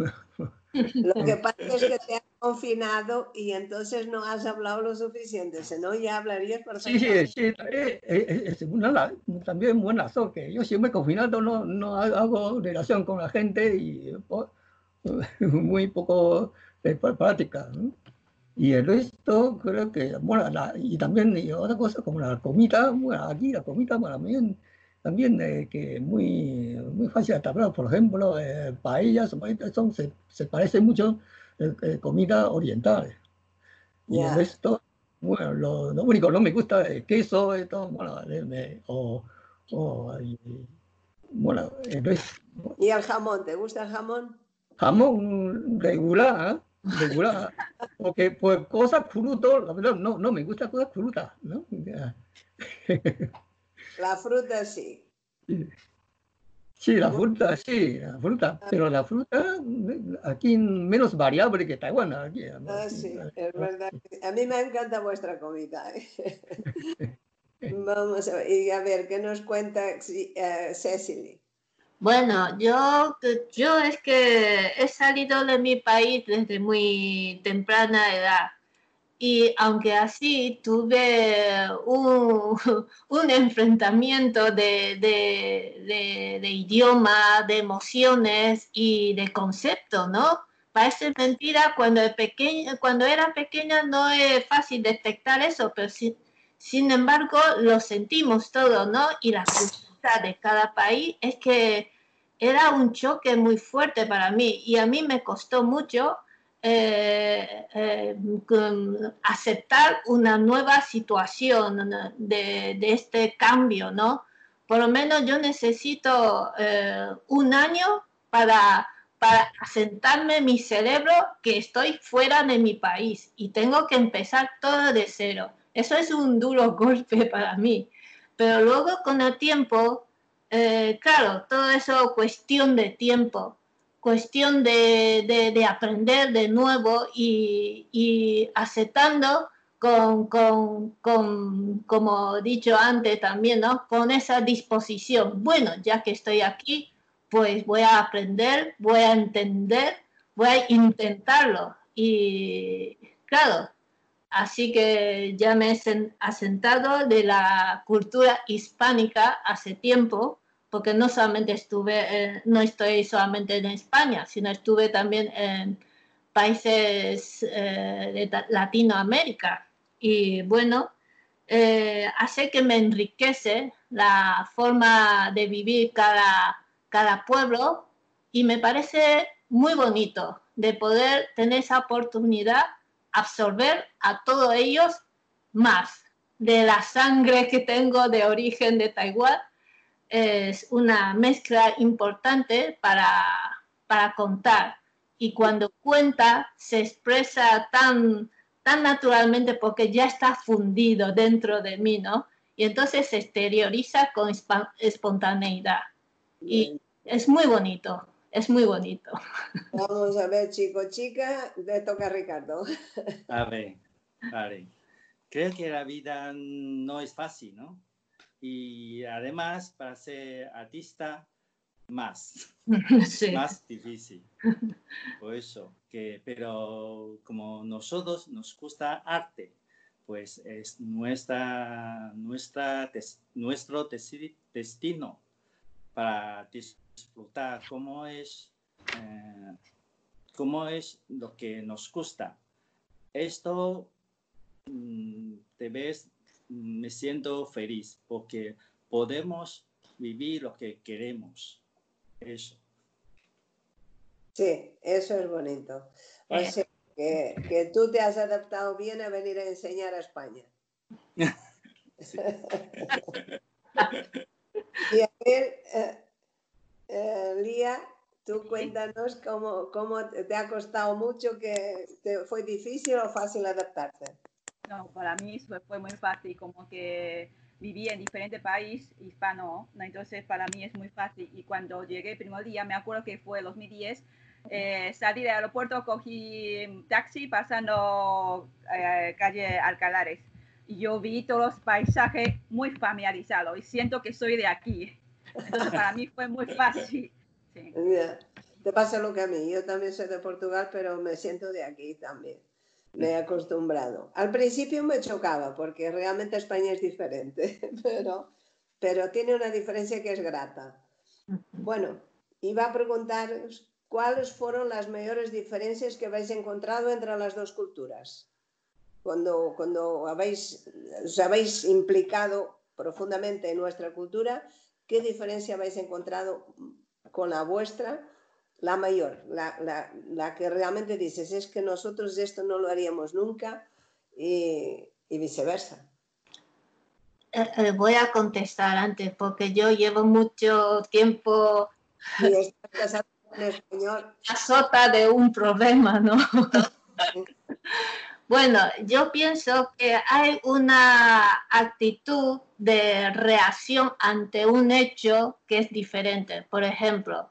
Lo que pasa es que te confinado y entonces no has hablado lo suficiente, si no ya hablarías perfectamente. Sí, sí, eh, eh, es, una, también buena razón, que yo siempre confinado no, no hago relación con la gente y muy poco de práctica. Y el resto creo que, bueno, y también y otra cosa como la comida, bueno, aquí la comida bueno, también también eh, que muy, muy fácil de adaptar. Por ejemplo, eh, paellas son, se, se parece mucho eh, eh comida oriental. Y el resto, bueno, lo, lo, único no me gusta es queso, esto, bueno, me, o, o y, bueno, entonces, ¿Y el jamón? ¿Te gusta el jamón? Jamón regular, regular, porque pues cosas frutas, no, no me gusta cosas frutas, ¿no? La fruta sí. Sí, la fruta sí, la fruta, pero la fruta aquí menos variable que Taiwán. Aquí, ah, sí, es verdad. A mí me encanta vuestra comida. ¿eh? Vamos a ver, y a ver, ¿qué nos cuenta uh, Cecily? Bueno, yo, yo es que he salido de mi país desde muy temprana edad y aunque así tuve un, un enfrentamiento de, de, de, idioma, de emociones y de concepto, ¿no? parece mentira, cuando, cuando era pequeña no es fácil detectar eso, pero sin embargo lo sentimos todo, ¿no? Y la cultura de cada país es que era un choque muy fuerte para mí y a mí me costó mucho eh, eh, aceptar una nueva situación de, este cambio, ¿no? Por lo menos yo necesito eh, un año para, para asentarme en mi cerebro que estoy fuera de mi país y tengo que empezar todo de cero. Eso es un duro golpe para mí. Pero luego con el tiempo, claro, todo eso cuestión de tiempo cuestión de, aprender de nuevo y, aceptando con, como he dicho antes también, ¿no? Con esa disposición. Bueno, ya que estoy aquí, pues voy a aprender, voy a entender, voy a intentarlo. Y claro, así que ya me he asentado de la cultura hispánica hace tiempo porque no solamente estuve, no estoy solamente en España, sino estuve también en países eh, de Latinoamérica. Y bueno, eh, hace que me enriquece la forma de vivir cada, cada pueblo y me parece muy bonito de poder tener esa oportunidad, absorber a todos ellos más de la sangre que tengo de origen de Taiwán es una mezcla importante para, para contar. Y cuando cuenta, se expresa tan, tan naturalmente porque ya está fundido dentro de mí, ¿no? Y entonces se exterioriza con espontaneidad. Y es muy bonito, es muy bonito. Vamos a ver, chico, chica, le toca a Ricardo. A ver, vale. Creo que la vida no es fácil, ¿no? Y además para ser artista más, más difícil. Por eso, que, pero como nosotros nos gusta arte, pues es nuestra, nuestra, nuestro destino para disfrutar cómo es, eh, cómo es lo que nos gusta. Esto mm, te ves me siento feliz porque podemos vivir lo que queremos. Eso. Sí, eso es bonito. O eh. sea, que, que, tú te has adaptado bien a venir a enseñar a España. y a ver, eh, eh, Lía, tú cuéntanos cómo, cómo te ha costado mucho, que te fue difícil o fácil adaptarte. No, para mí fue muy fácil, como que viví en diferentes países hispanos, ¿no? entonces para mí es muy fácil. Y cuando llegué el primer día, me acuerdo que fue 2010, eh, salí del aeropuerto, cogí taxi pasando eh, calle Alcalares y yo vi todos los paisajes muy familiarizados y siento que soy de aquí. Entonces para mí fue muy fácil. Te pasa lo que a mí, yo también soy de Portugal, pero me siento de aquí también me he acostumbrado. Al principio me chocaba porque realmente España es diferente, pero, pero tiene una diferencia que es grata. Bueno, iba a preguntaros cuáles fueron las mayores diferencias que habéis encontrado entre las dos culturas. Cuando, cuando habéis, os habéis implicado profundamente en nuestra cultura, ¿qué diferencia habéis encontrado con la vuestra? La mayor, la, que realmente dices, es que nosotros esto no lo haríamos nunca y, viceversa. Eh, eh, voy a contestar antes porque yo llevo mucho tiempo y la sota de un problema, ¿no? bueno, yo pienso que hay una actitud de reacción ante un hecho que es diferente. Por ejemplo,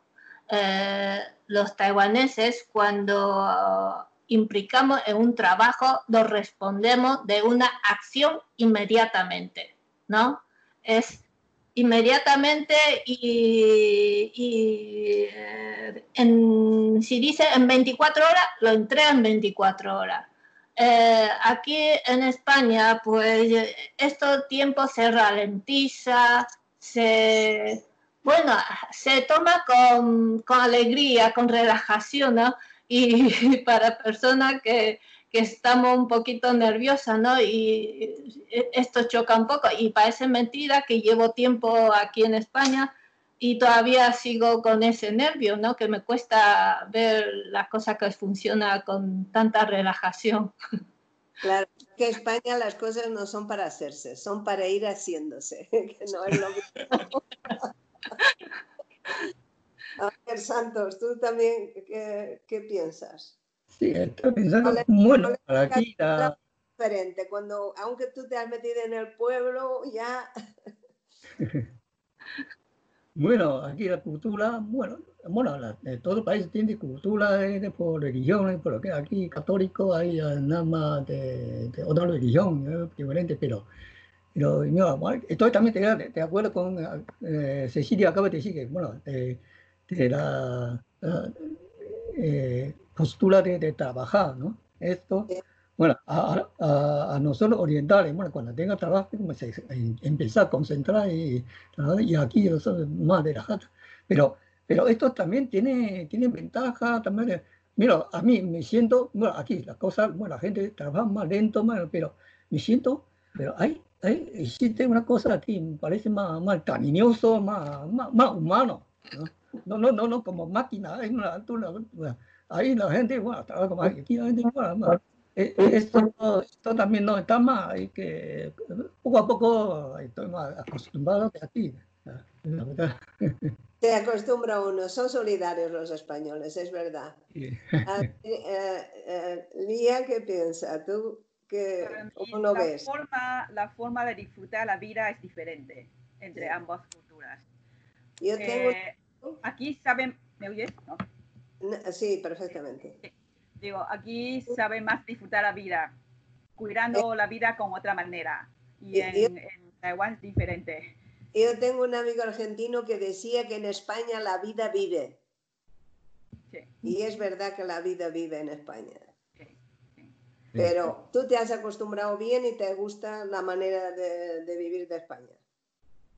eh, los taiwaneses cuando implicamos en un trabajo, nos respondemos de una acción inmediatamente, ¿no? Es inmediatamente y, eh, si dice en 24 horas, lo entrega en 24 horas. Eh, aquí en España, pues estos tiempos se ralentiza, se, bueno, se toma con, alegría, con relajación, ¿no? y para personas que, que estamos un poquito nerviosas, ¿no? Y esto choca un poco y parece mentira que llevo tiempo aquí en España y todavía sigo con ese nervio, ¿no? Que me cuesta ver las cosas que funcionan con tanta relajación. Claro, que en España las cosas no son para hacerse, son para ir haciéndose, no es lo mismo. A ver, Santos, tú también, ¿qué, qué piensas? Sí, estoy pensando, bueno, aquí la... Diferente, cuando, aunque tú te has metido en el pueblo, ya... bueno, aquí la cultura, bueno, bueno, la, todo el país tiene cultura de, por religión, por lo que aquí católico hay nada más de, de otra religión diferente, pero, pero estoy también de, de acuerdo con eh, Cecilia, acaba de decir que, bueno, de, la, eh, postura de, trabajar, ¿no? Esto, bueno, a, a, nosotros orientales, bueno, cuando tenga trabajo, pues, empezar a concentrar y, y aquí más de la jata. Pero pero esto también tiene, tiene ventaja, también, mira, a mí me siento, bueno, aquí las cosas, bueno, la gente trabaja más lento, más, pero me siento, pero hay, hay, existe una cosa aquí, me parece más, más cariñoso, más, más, más humano, ¿no? No, no, no, como máquina, hay una altura, ahí la gente, bueno, trabaja más, aquí la gente, bueno, más, e, esto, esto, también no está más, hay que poco a poco estoy más acostumbrado que aquí. La verdad. Se acostumbra uno, son solidarios los españoles, es verdad. Eh, eh, Lía, ¿qué piensa? ¿Tú lo la ves? Forma, la forma de disfrutar la vida es diferente entre ambas culturas. Yo tengo... Eh, aquí saben, ¿me oyes? Sí, perfectamente. Digo, aquí saben más disfrutar la vida, cuidando la vida con otra manera. Y en, en Taiwán es diferente. Yo tengo un amigo argentino que decía que en España la vida vive. Y es verdad que la vida vive en España. Pero tú te has acostumbrado bien y te gusta la manera de, vivir de España.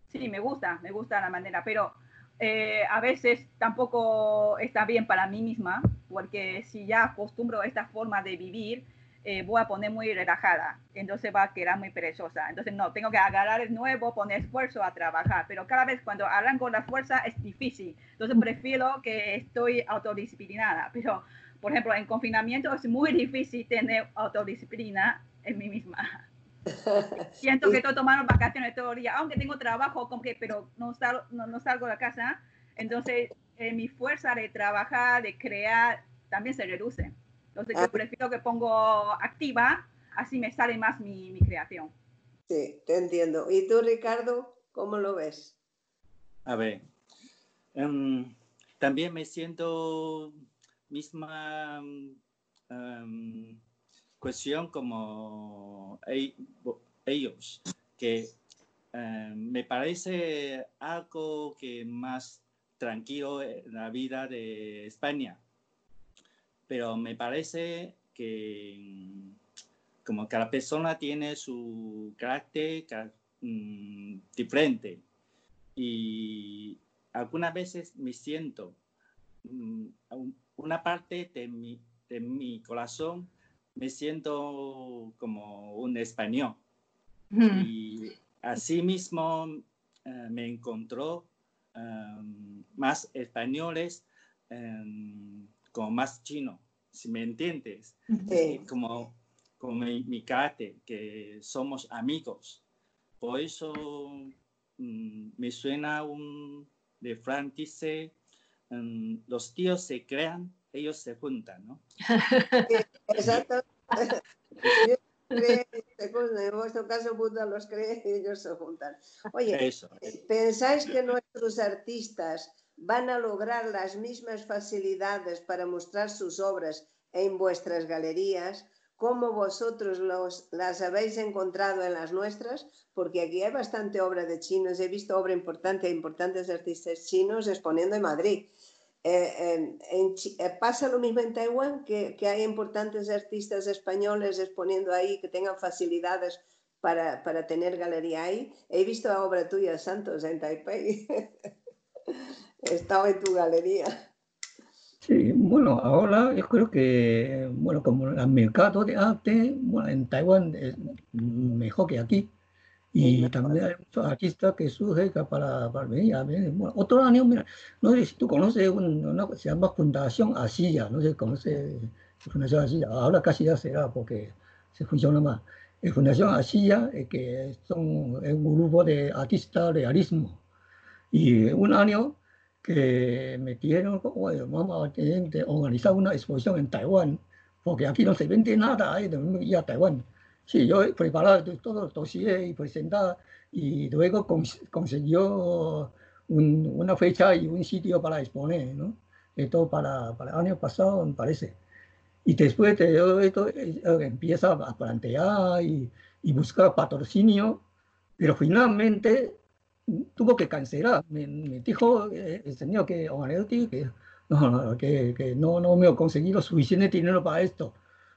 Sí, me gusta, me gusta la manera, pero eh, a veces tampoco está bien para mí misma, porque si ya acostumbro a esta forma de vivir, eh, voy a poner muy relajada, entonces va a quedar muy perezosa. Entonces, no, tengo que agarrar el nuevo, poner esfuerzo a trabajar, pero cada vez cuando arranco la fuerza es difícil. Entonces, prefiero que estoy autodisciplinada. Pero, por ejemplo, en confinamiento es muy difícil tener autodisciplina en mí misma. Siento que estoy tomando vacaciones todo el día, aunque tengo trabajo, como que, pero no, salgo, no, no salgo de la casa. Entonces, eh, mi fuerza de trabajar, de crear, también se reduce. Entonces yo ah. prefiero que pongo activa, así me sale más mi, mi creación. Sí, te entiendo. ¿Y tú, Ricardo, cómo lo ves? A ver, em, también me siento misma um, cuestión como ellos, que em, me parece algo que más tranquilo en la vida de España. Pero me parece que como cada persona tiene su carácter mm, diferente. Y algunas veces me siento mm, una parte de mi, de mi corazón me siento como un español. Y así mismo eh, me encontró em, más españoles em, como más chino, si me entiendes, como, como mi, mi, carácter, que somos amigos. Por eso mm, me suena un de Frank dice, mm, los tíos se crean, ellos se juntan, ¿no? exacto. en vuestro caso Buda los cree y ellos se juntan. Oye, Eso. ¿pensáis que nuestros artistas van a lograr las mismas facilidades para mostrar sus obras en vuestras galerías como vosotros las habéis encontrado en las nuestras, porque aquí hay bastante obra de chinos, he visto obra importante, importantes artistas chinos exponiendo en Madrid. Eh, eh, ¿Pasa lo mismo en Taiwán, que, hay importantes artistas españoles exponiendo ahí, que tengan facilidades para, para tener galería ahí? He visto obra tuya, Santos, en Taipei. Estaba en tu galería. Sí, bueno, ahora yo creo que, bueno, como el mercado de arte, bueno, en Taiwán es mejor que aquí. Y también hay muchos artistas que surgen para, para venir a ver. Bueno, otro año, mira, no sé si tú conoces una que se llama Fundación Asilla, no sé conoces Fundación Asilla, ahora casi ya será porque se funciona más. La Fundación Asilla, eh, que son un grupo de artistas realismo. Y un año que me dijeron, bueno, vamos a que organizar una exposición en Taiwán, porque aquí no se vende nada, hay de ir a Taiwán. Sí, yo he preparado todo el dossier y presentar y luego cons consiguió un, una fecha y un sitio para exponer, ¿no? Esto para, para el año pasado, me parece. Y después de todo esto eh, empieza a plantear y, y buscar patrocinio, pero finalmente tuvo que cancelar. Me, me dijo eh, el señor que, que, no, que, que no, no me he conseguido suficiente dinero para esto.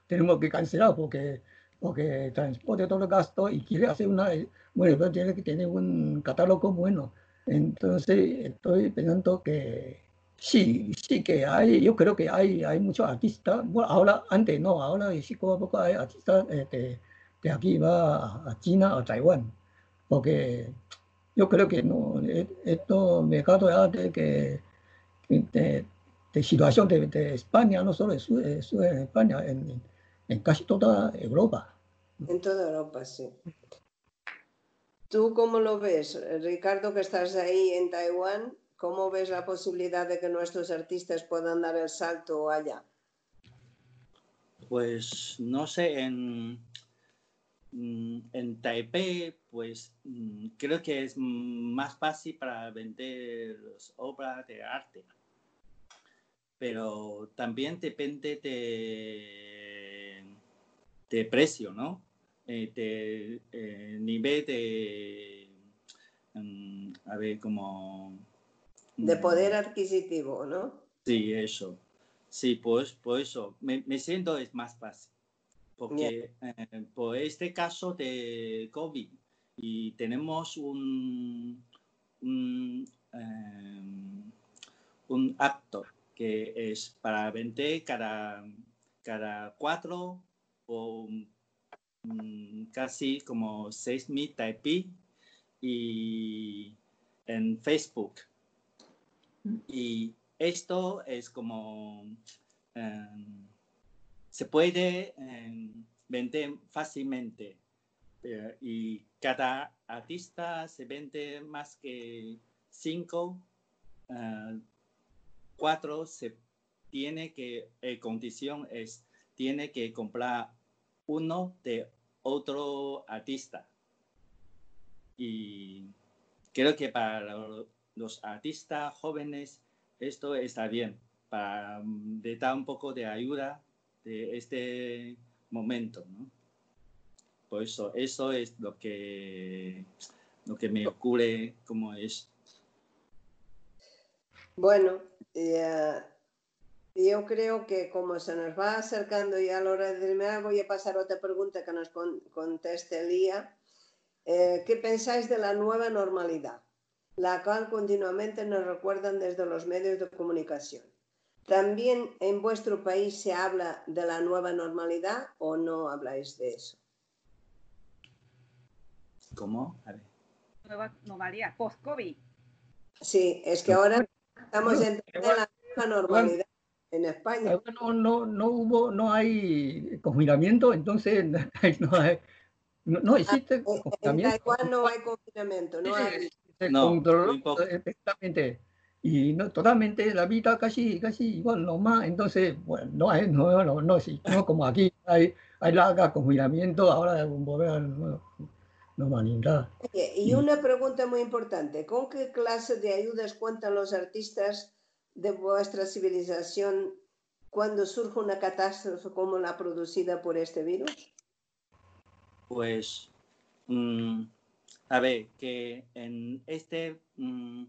Tenemos que cancelar porque porque transporte todos los gastos y quiere hacer una, bueno, tiene que tener un catálogo bueno. Entonces estoy pensando que sí, sí que hay, yo creo que hay, hay muchos artistas, bueno, ahora, antes no, ahora sí poco a poco hay artistas de, de aquí va a China o Taiwán, porque yo creo que no, e, estos mercados de arte que, de, de situación de, de, España, no solo en, España, en, en casi toda Europa. En toda Europa, sí. ¿Tú cómo lo ves, Ricardo, que estás ahí en Taiwán? ¿Cómo ves la posibilidad de que nuestros artistas puedan dar el salto allá? Pues no sé, en, en Taipei, pues mm, creo que es más fácil para vender obras de arte. Pero también depende de, de precio, ¿no? eh, de eh, nivel de, um, a ver, como... De poder adquisitivo, ¿no? Sí, eso. Sí, pues por eso me, me siento es más fácil. Porque eh, por este caso de COVID y tenemos un, un, um, un acto que es para vender cada, cada cuatro o Mm, casi como 6.000 taipí y en Facebook. Y esto es como em, se puede em, vender fácilmente eh, y cada artista se vende más que cinco, uh, cuatro se tiene que, eh, condición es, tiene que comprar uno de otro artista. Y creo que para los artistas jóvenes esto está bien, para mm, dar un poco de ayuda de este momento. Por eso, eso es lo que, lo que me ocurre como es. Bueno, eh, yo creo que como se nos va acercando ya la hora de terminar, voy a pasar otra pregunta que nos conteste Lía. Eh, ¿Qué pensáis de la nueva normalidad? La cual continuamente nos recuerdan desde los medios de comunicación. ¿También en vuestro país se habla de la nueva normalidad o no habláis de eso? ¿Cómo? Nueva normalidad, post-COVID. Sí, es que ahora estamos en la nueva normalidad en España. No, no, no hubo, no hay confinamiento, entonces no, hay, no, existe ah, confinamiento. En Taiwán no hay confinamiento, no hay. Se controló perfectamente y no, totalmente la vida casi, casi igual, más entonces, bueno, no hay, no, no, no, sí, no como aquí hay, hay larga confinamiento, ahora volver a no, normalidad. Y una pregunta muy importante, ¿con qué clase de ayudas cuentan los artistas de vuestra civilización cuando surge una catástrofe como la producida por este virus? Pues, mm, a ver, que en este, mm,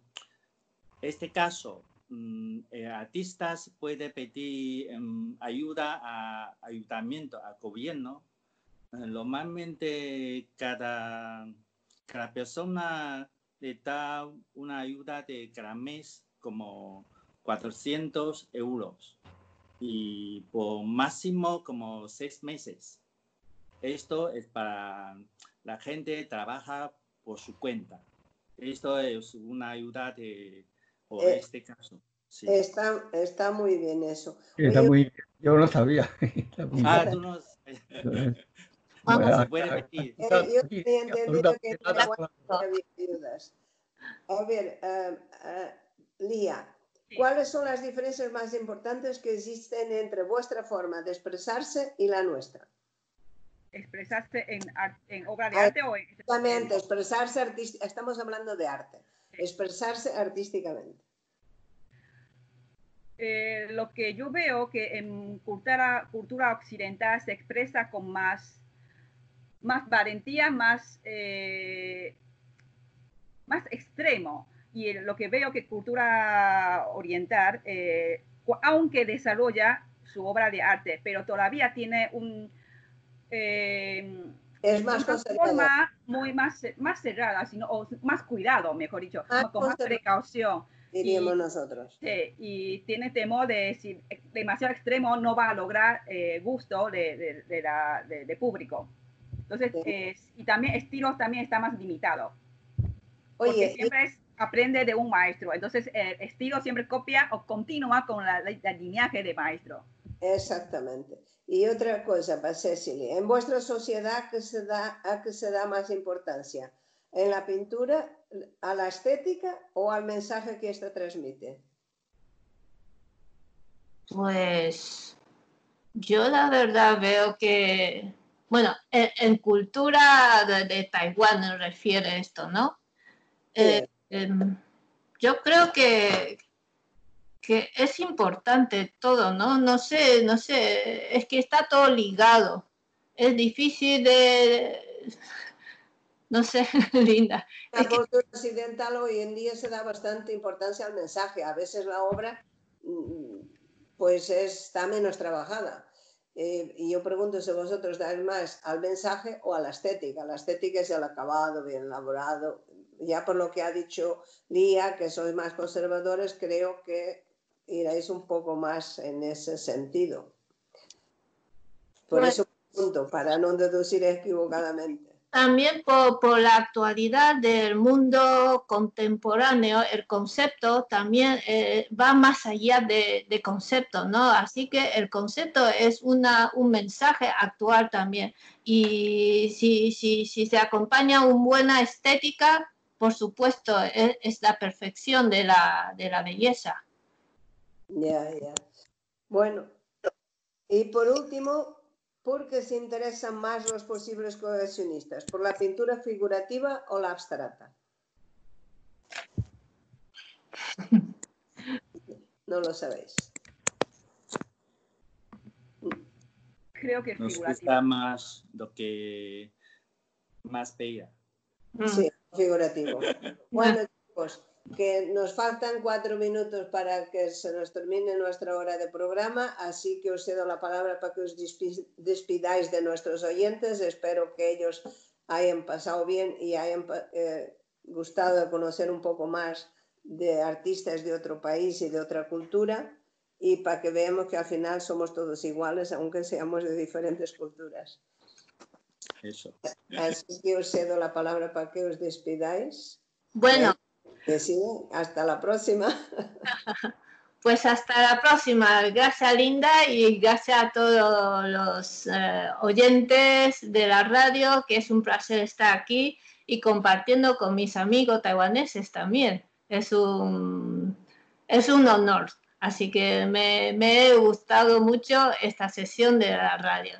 este caso, mm, eh, artistas puede pedir em, ayuda a ayuntamiento, al gobierno. Eh, normalmente cada, cada persona le da una ayuda de cada mes como 400 euros y por máximo como seis meses. Esto es para la gente trabaja por su cuenta. Esto es una ayuda de, por Eh, este caso. Sí. Está, está muy bien eso. Está Oye, muy bien. Yo no lo sabía. Está muy Ah, tú no... Vamos, Bueno, se puede repetir. Eh, yo tenía entendido que había ayudas. A ver, eh, Lía. ¿cuáles son las diferencias más importantes que existen entre vuestra forma de expresarse y la nuestra? ¿Expresarse en, en obra de Ah, arte o en... Exactamente, expresarse artísticamente. Estamos hablando de arte. Expresarse artísticamente. Eh, lo que yo veo que en cultura, occidental se expresa con más, más valentía, más, eh, más extremo. Y lo que veo que cultura oriental, eh, aunque desarrolla su obra de arte, pero todavía tiene un... Es más una forma muy más, más cerrada, sino, o más cuidado, mejor dicho, Más con más precaución. diríamos y- nosotros. Sí, y tiene temor de si demasiado extremo no va a lograr eh, gusto de, de, de la, de, público. Entonces, Sí. eh, y también estilos también está más limitado. Porque Oye, y- siempre es- aprende de un maestro. Entonces, el estilo siempre copia o continúa con la, la, la lineaje de maestro. Exactamente. Y otra cosa, Cecily, en vuestra sociedad, ¿qué se da, ¿a qué se da más importancia? ¿En la pintura, a la estética o al mensaje que esta transmite? Pues yo la verdad veo que, bueno, en, en cultura de, de Taiwán me refiere esto, ¿no? Eh, em, yo creo que, que es importante todo, ¿no? No sé, no sé, es que está todo ligado. Es difícil de, no sé, linda. La cultura occidental hoy en día se da bastante importancia al mensaje. A veces la obra mm, pues está menos trabajada. Eh, y yo pregunto si vosotros dais más al mensaje o a la estética. La estética es el acabado, bien elaborado. Ya por lo que ha dicho Lía, que sois más conservadores, creo que iréis un poco más en ese sentido. Por Pues- eso pregunto, para no deducir equivocadamente. También por, por la actualidad del mundo contemporáneo, el concepto también eh, va más allá de, de concepto, ¿no? Así que el concepto es una, un mensaje actual también. Y si, si, si se acompaña una buena estética, por supuesto, es, es la perfección de la, de la belleza. Ya, ya. Bueno, y por último, ¿por qué se interesan más los posibles coleccionistas? ¿Por la pintura figurativa o la abstracta? No lo sabéis. Creo que es Nos gusta más lo que más. Mm. Sí, figurativo. Bueno, chicos, que nos faltan cuatro minutos para que se nos termine nuestra hora de programa, así que os cedo la palabra para que os despi- despidáis de nuestros oyentes. Espero que ellos hayan pasado bien y hayan eh, gustado de conocer un poco más de artistas de otro país y de otra cultura y para que veamos que al final somos todos iguales, aunque seamos de diferentes culturas. Eso. Así que os cedo la palabra para que os despidáis. Bueno, Que sí, hasta la próxima. Pues hasta la próxima. Gracias Linda y gracias a todos los eh, oyentes de la radio, que es un placer estar aquí y compartiendo con mis amigos taiwaneses también. Es un, es un honor. Así que me, me he gustado mucho esta sesión de la radio.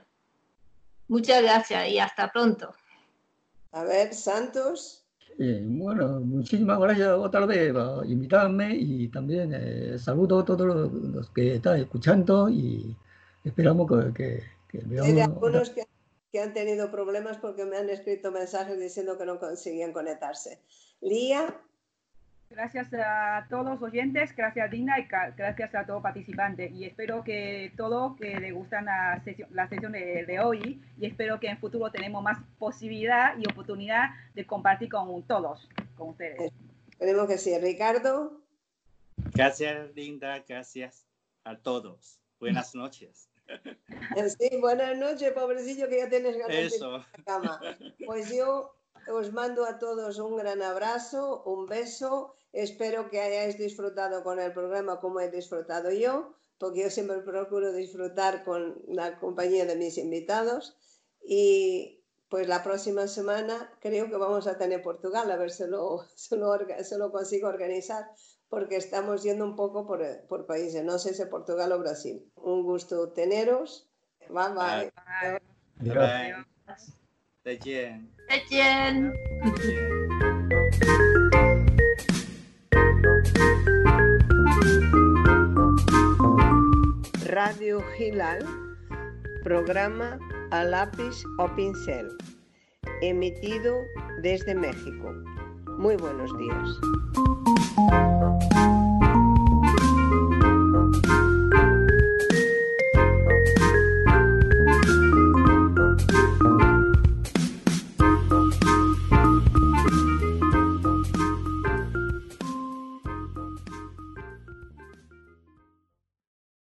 Muchas gracias y hasta pronto. A ver, Santos. Eh, bueno, muchísimas gracias otra vez por invitarme y también eh, saludo a todos los, los que están escuchando y esperamos que, que, que Hay veamos. algunos que, que han tenido problemas porque me han escrito mensajes diciendo que no conseguían conectarse. Lía, Gracias a todos los oyentes, gracias Dina y gracias a todo participante. Y espero que todo que le gustan la sesión, la sesión de, de hoy y espero que en futuro tenemos más posibilidad y oportunidad de compartir con todos, con ustedes. esperemos que sí. Ricardo, Gracias, Linda. Gracias a todos. Buenas noches. Sí, buenas noches, pobrecillo, que ya tienes ganas Eso. de ir a la cama. Pues yo os mando a todos un gran abrazo, un beso. Espero que hayáis disfrutado con el programa como he disfrutado yo, porque yo siempre procuro disfrutar con la compañía de mis invitados. Y pues la próxima semana creo que vamos a tener Portugal, a ver si lo, si lo, orga- si lo consigo organizar, porque estamos yendo un poco por, por países, no sé si Portugal o Brasil. Un gusto teneros. Bye bye. Bye. Bye bye. 再见。再见。再见 Radio Hilal, programa a lápiz o pincel, emitido desde México. Muy buenos días.